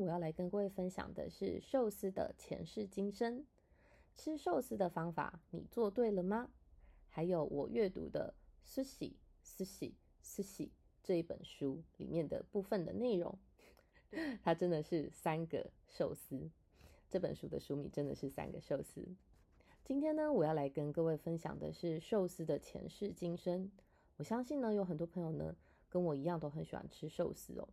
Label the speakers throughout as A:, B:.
A: 我要来跟各位分享的是寿司的前世今生。吃寿司的方法，你做对了吗？还有我阅读的《寿喜寿喜寿喜》这一本书里面的部分的内容，它真的是三个寿司。这本书的书名真的是三个寿司。今天呢，我要来跟各位分享的是寿司的前世今生。我相信呢，有很多朋友呢跟我一样都很喜欢吃寿司哦。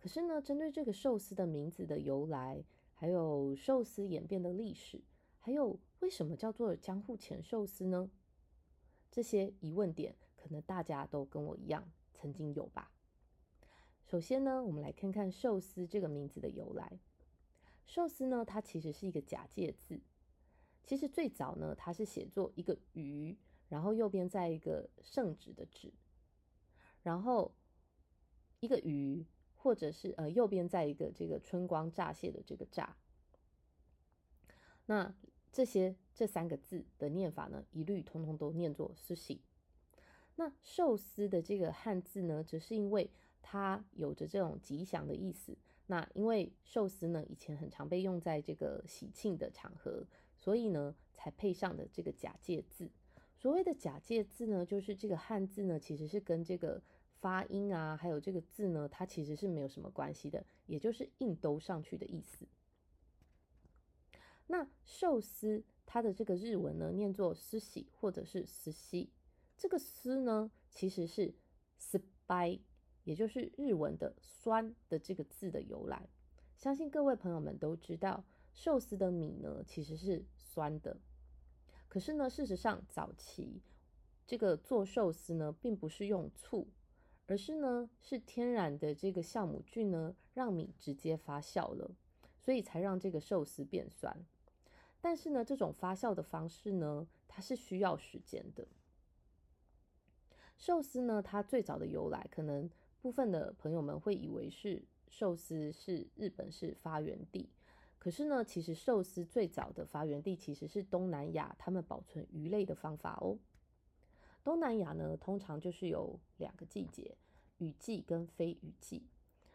A: 可是呢，针对这个寿司的名字的由来，还有寿司演变的历史，还有为什么叫做江户前寿司呢？这些疑问点，可能大家都跟我一样曾经有吧。首先呢，我们来看看寿司这个名字的由来。寿司呢，它其实是一个假借字。其实最早呢，它是写作一个鱼，然后右边再一个圣旨的旨，然后一个鱼。或者是呃右边在一个这个春光乍泄的这个乍，那这些这三个字的念法呢，一律通通都念作寿喜。那寿司的这个汉字呢，则是因为它有着这种吉祥的意思。那因为寿司呢以前很常被用在这个喜庆的场合，所以呢才配上的这个假借字。所谓的假借字呢，就是这个汉字呢其实是跟这个。发音啊，还有这个字呢，它其实是没有什么关系的，也就是硬兜上去的意思。那寿司它的这个日文呢，念作司喜或者是司西，这个司呢其实是 spi，也就是日文的酸的这个字的由来。相信各位朋友们都知道，寿司的米呢其实是酸的，可是呢，事实上早期这个做寿司呢，并不是用醋。而是呢，是天然的这个酵母菌呢，让米直接发酵了，所以才让这个寿司变酸。但是呢，这种发酵的方式呢，它是需要时间的。寿司呢，它最早的由来，可能部分的朋友们会以为是寿司是日本是发源地，可是呢，其实寿司最早的发源地其实是东南亚，他们保存鱼类的方法哦。东南亚呢，通常就是有两个季节，雨季跟非雨季。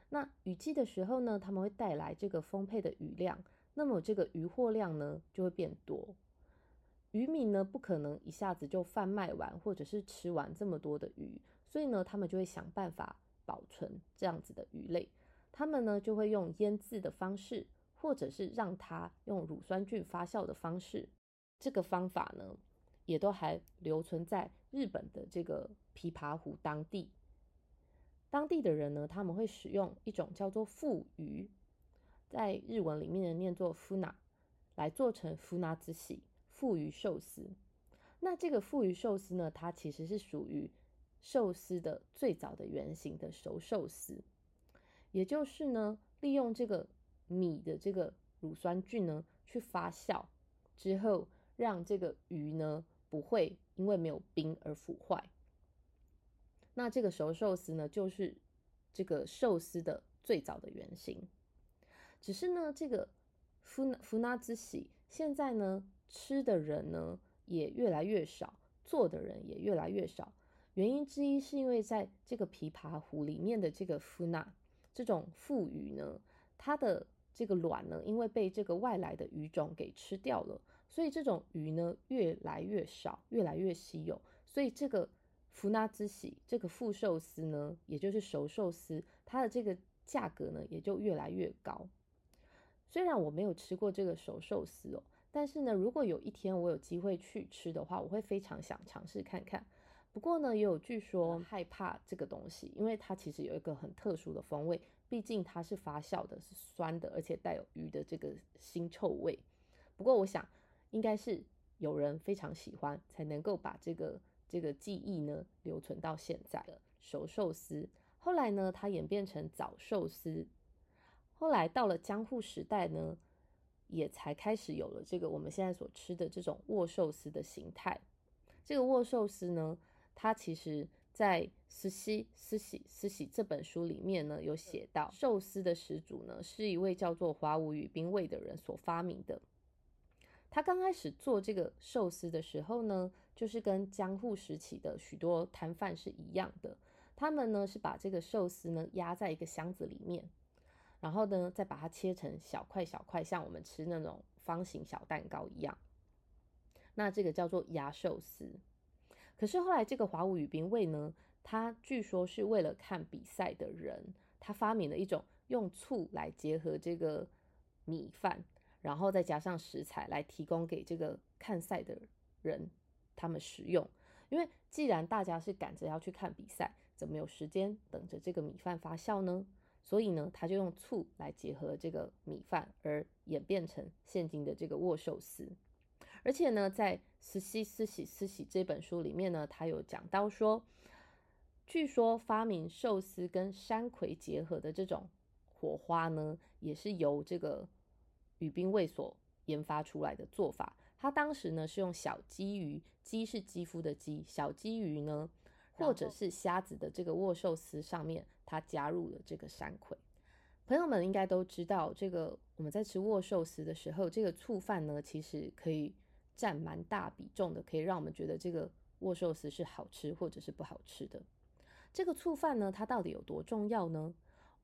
A: 那雨季的时候呢，他们会带来这个丰沛的雨量，那么这个渔获量呢就会变多。渔民呢不可能一下子就贩卖完或者是吃完这么多的鱼，所以呢，他们就会想办法保存这样子的鱼类。他们呢就会用腌制的方式，或者是让它用乳酸菌发酵的方式。这个方法呢。也都还留存在日本的这个琵琶湖当地，当地的人呢，他们会使用一种叫做富鱼，在日文里面的念作 funa，来做成 funa 之喜富鱼寿司。那这个富鱼寿司呢，它其实是属于寿司的最早的原型的熟寿司，也就是呢，利用这个米的这个乳酸菌呢，去发酵之后，让这个鱼呢。不会因为没有冰而腐坏。那这个熟寿司呢，就是这个寿司的最早的原型。只是呢，这个福福纳之喜现在呢，吃的人呢也越来越少，做的人也越来越少。原因之一是因为在这个琵琶湖里面的这个福纳这种富鱼呢，它的。这个卵呢，因为被这个外来的鱼种给吃掉了，所以这种鱼呢越来越少，越来越稀有。所以这个福纳之喜，这个富寿司呢，也就是熟寿司，它的这个价格呢也就越来越高。虽然我没有吃过这个熟寿司哦，但是呢，如果有一天我有机会去吃的话，我会非常想尝试看看。不过呢，也有据说害怕这个东西，因为它其实有一个很特殊的风味，毕竟它是发酵的，是酸的，而且带有鱼的这个腥臭味。不过我想，应该是有人非常喜欢，才能够把这个这个记忆呢留存到现在的熟寿司。后来呢，它演变成早寿司，后来到了江户时代呢，也才开始有了这个我们现在所吃的这种握寿司的形态。这个握寿司呢。它其实，在《斯西斯喜斯喜》这本书里面呢，有写到寿司的始祖呢，是一位叫做华武宇兵卫的人所发明的。他刚开始做这个寿司的时候呢，就是跟江户时期的许多摊贩是一样的，他们呢是把这个寿司呢压在一个箱子里面，然后呢再把它切成小块小块，像我们吃那种方形小蛋糕一样。那这个叫做压寿司。可是后来这个华武语兵味呢，他据说是为了看比赛的人，他发明了一种用醋来结合这个米饭，然后再加上食材来提供给这个看赛的人他们食用。因为既然大家是赶着要去看比赛，怎么有时间等着这个米饭发酵呢？所以呢，他就用醋来结合这个米饭，而演变成现今的这个握寿司。而且呢，在《慈禧慈禧慈禧》这本书里面呢，他有讲到说，据说发明寿司跟山葵结合的这种火花呢，也是由这个宇兵卫所研发出来的做法。他当时呢是用小鲫鱼，鲫是肌肤的鲫，小鲫鱼呢，或者是虾子的这个握寿司上面，他加入了这个山葵。朋友们应该都知道，这个我们在吃握寿司的时候，这个醋饭呢，其实可以。占蛮大比重的，可以让我们觉得这个握寿司是好吃或者是不好吃的。这个醋饭呢，它到底有多重要呢？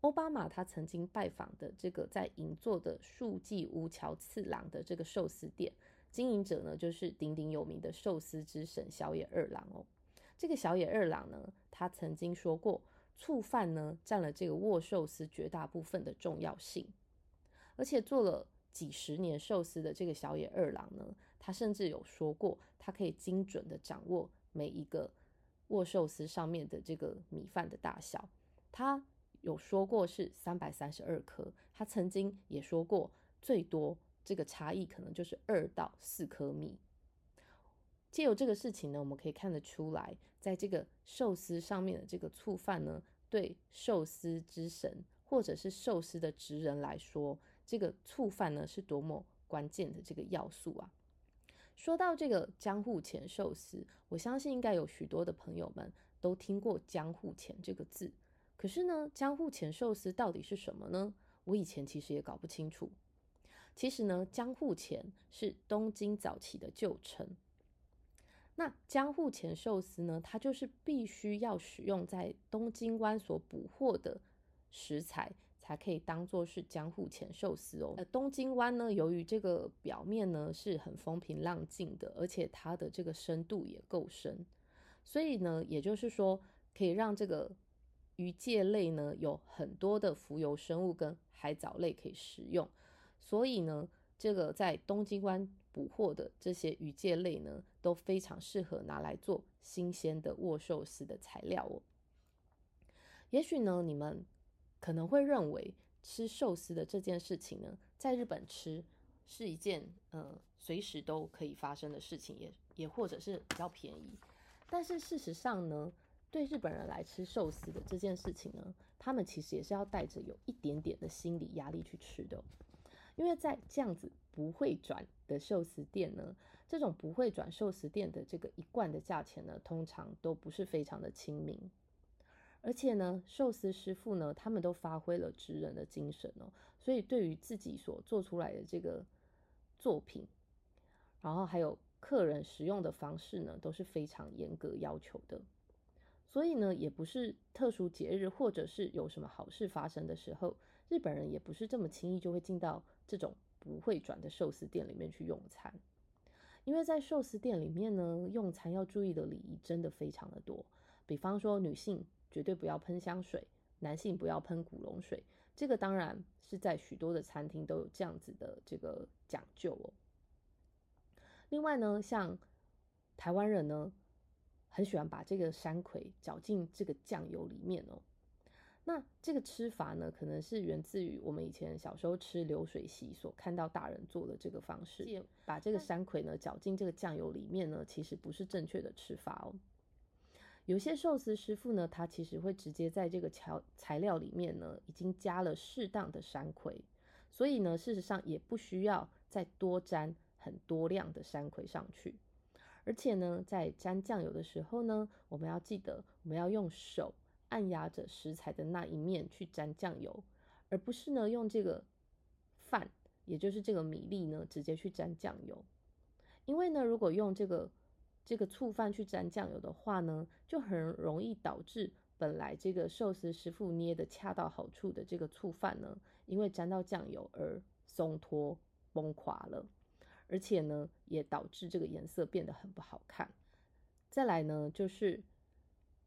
A: 奥巴马他曾经拜访的这个在银座的树记屋桥次郎的这个寿司店，经营者呢就是鼎鼎有名的寿司之神小野二郎哦。这个小野二郎呢，他曾经说过，醋饭呢占了这个握寿司绝大部分的重要性，而且做了几十年寿司的这个小野二郎呢。他甚至有说过，他可以精准的掌握每一个握寿司上面的这个米饭的大小。他有说过是三百三十二颗，他曾经也说过最多这个差异可能就是二到四颗米。借由这个事情呢，我们可以看得出来，在这个寿司上面的这个醋饭呢，对寿司之神或者是寿司的职人来说，这个醋饭呢是多么关键的这个要素啊！说到这个江户前寿司，我相信应该有许多的朋友们都听过江户前这个字。可是呢，江户前寿司到底是什么呢？我以前其实也搞不清楚。其实呢，江户前是东京早期的旧称。那江户前寿司呢，它就是必须要使用在东京湾所捕获的食材。才可以当做是江户前寿司哦。呃，东京湾呢，由于这个表面呢是很风平浪静的，而且它的这个深度也够深，所以呢，也就是说可以让这个鱼介类呢有很多的浮游生物跟海藻类可以食用。所以呢，这个在东京湾捕获的这些鱼介类呢，都非常适合拿来做新鲜的握寿司的材料哦。也许呢，你们。可能会认为吃寿司的这件事情呢，在日本吃是一件呃随时都可以发生的事情，也也或者是比较便宜。但是事实上呢，对日本人来吃寿司的这件事情呢，他们其实也是要带着有一点点的心理压力去吃的，因为在这样子不会转的寿司店呢，这种不会转寿司店的这个一罐的价钱呢，通常都不是非常的亲民。而且呢，寿司师傅呢，他们都发挥了职人的精神哦，所以对于自己所做出来的这个作品，然后还有客人食用的方式呢，都是非常严格要求的。所以呢，也不是特殊节日或者是有什么好事发生的时候，日本人也不是这么轻易就会进到这种不会转的寿司店里面去用餐，因为在寿司店里面呢，用餐要注意的礼仪真的非常的多，比方说女性。绝对不要喷香水，男性不要喷古龙水。这个当然是在许多的餐厅都有这样子的这个讲究哦。另外呢，像台湾人呢，很喜欢把这个山葵搅进这个酱油里面哦。那这个吃法呢，可能是源自于我们以前小时候吃流水席所看到大人做的这个方式。把这个山葵呢搅进这个酱油里面呢，其实不是正确的吃法哦。有些寿司师傅呢，他其实会直接在这个调材料里面呢，已经加了适当的山葵，所以呢，事实上也不需要再多沾很多量的山葵上去。而且呢，在沾酱油的时候呢，我们要记得，我们要用手按压着食材的那一面去沾酱油，而不是呢用这个饭，也就是这个米粒呢，直接去沾酱油。因为呢，如果用这个这个醋饭去沾酱油的话呢，就很容易导致本来这个寿司师傅捏的恰到好处的这个醋饭呢，因为沾到酱油而松脱崩垮了，而且呢，也导致这个颜色变得很不好看。再来呢，就是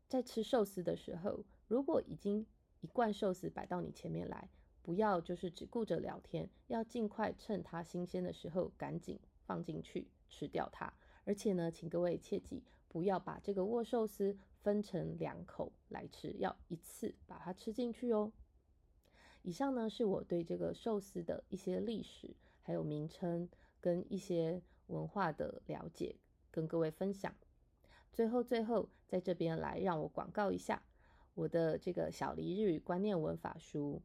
A: 在吃寿司的时候，如果已经一罐寿司摆到你前面来，不要就是只顾着聊天，要尽快趁它新鲜的时候赶紧放进去吃掉它。而且呢，请各位切记，不要把这个握寿司分成两口来吃，要一次把它吃进去哦。以上呢是我对这个寿司的一些历史、还有名称跟一些文化的了解，跟各位分享。最后，最后在这边来让我广告一下我的这个小黎日语观念文法书，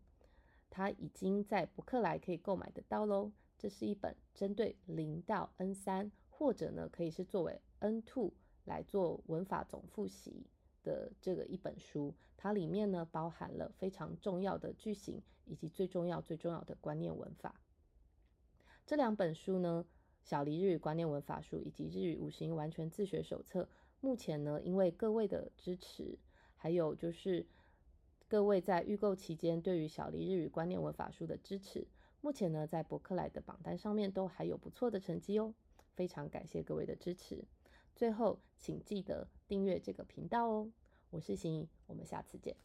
A: 它已经在博客来可以购买得到喽。这是一本针对零到 N 三。或者呢，可以是作为 N two 来做文法总复习的这个一本书，它里面呢包含了非常重要的句型，以及最重要最重要的观念文法。这两本书呢，《小黎日语观念文法书》以及《日语五行完全自学手册》，目前呢，因为各位的支持，还有就是各位在预购期间对于《小黎日语观念文法书》的支持，目前呢，在博客来的榜单上面都还有不错的成绩哦。非常感谢各位的支持，最后请记得订阅这个频道哦。我是心怡，我们下次见。